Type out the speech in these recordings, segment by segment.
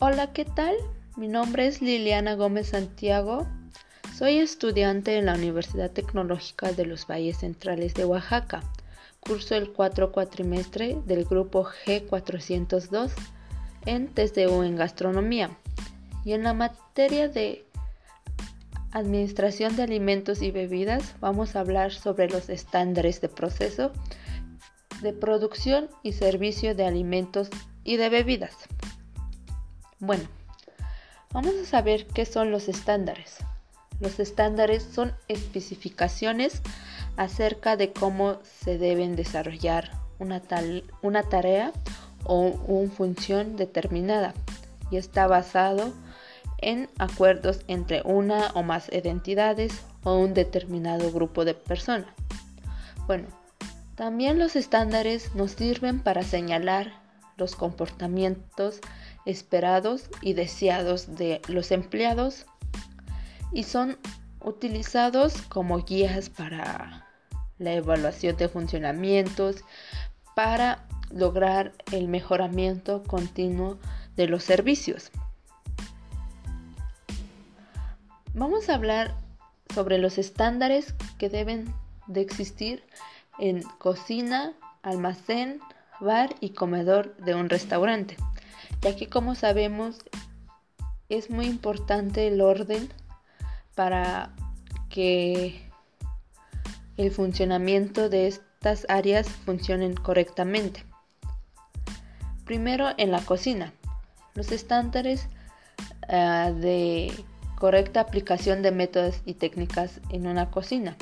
Hola, ¿qué tal? Mi nombre es Liliana Gómez Santiago. Soy estudiante en la Universidad Tecnológica de los Valles Centrales de Oaxaca. Curso el cuatro cuatrimestre del grupo G402 en TCU en Gastronomía. Y en la materia de Administración de Alimentos y Bebidas vamos a hablar sobre los estándares de proceso de producción y servicio de alimentos y de bebidas. Bueno, vamos a saber qué son los estándares. Los estándares son especificaciones acerca de cómo se deben desarrollar una, una tarea o una función determinada y está basado en acuerdos entre una o más identidades o un determinado grupo de personas. Bueno, también los estándares nos sirven para señalar los comportamientos esperados y deseados de los empleados y son utilizados como guías para la evaluación de funcionamientos para lograr el mejoramiento continuo de los servicios. Vamos a hablar sobre los estándares que deben de existir en cocina, almacén, bar y comedor de un restaurante, ya que como sabemos es muy importante el orden para que el funcionamiento de estas áreas funcionen correctamente. Primero en la cocina, los estándares ah, de correcta aplicación de métodos y técnicas en una cocina.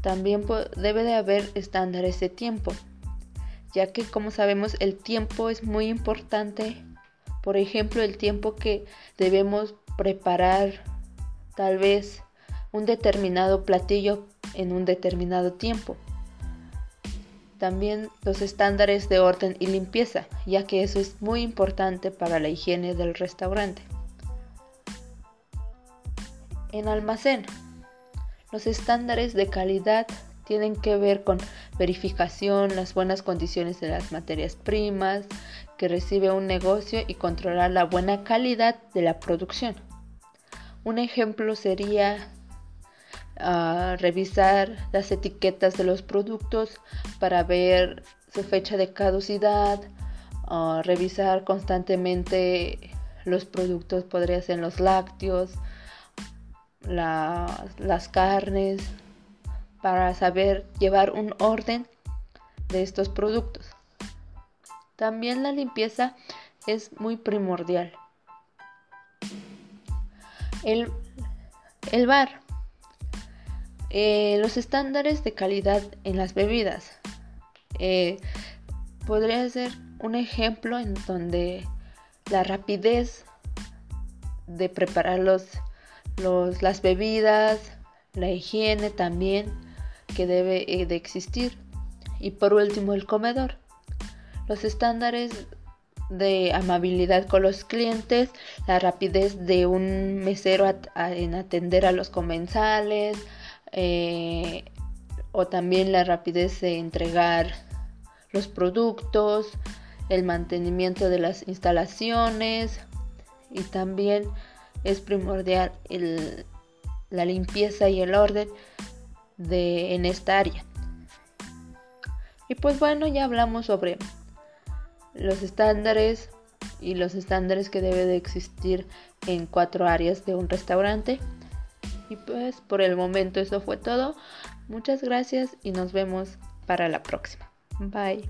También debe de haber estándares de tiempo, ya que como sabemos el tiempo es muy importante. Por ejemplo, el tiempo que debemos preparar tal vez un determinado platillo en un determinado tiempo. También los estándares de orden y limpieza, ya que eso es muy importante para la higiene del restaurante. En almacén, los estándares de calidad tienen que ver con verificación, las buenas condiciones de las materias primas que recibe un negocio y controlar la buena calidad de la producción. Un ejemplo sería ah, revisar las etiquetas de los productos para ver su fecha de caducidad, ah, revisar constantemente los productos, podría ser los lácteos, las carnes, para saber llevar un orden de estos productos. También la limpieza es muy primordial. El, bar. Eh, los estándares de calidad en las bebidas. Eh, podría ser un ejemplo en donde la rapidez de preparar los las bebidas, la higiene también que debe eh, de existir. Y por último el comedor. Los estándares de amabilidad con los clientes, la rapidez de un mesero en atender a los comensales eh, o también la rapidez de entregar los productos, el mantenimiento de las instalaciones y también es primordial la limpieza y el orden de, en esta área. Y pues bueno, ya hablamos sobre los estándares y los estándares que debe de existir en cuatro áreas de un restaurante. Y pues por el momento eso fue todo. Muchas gracias y nos vemos para la próxima. Bye.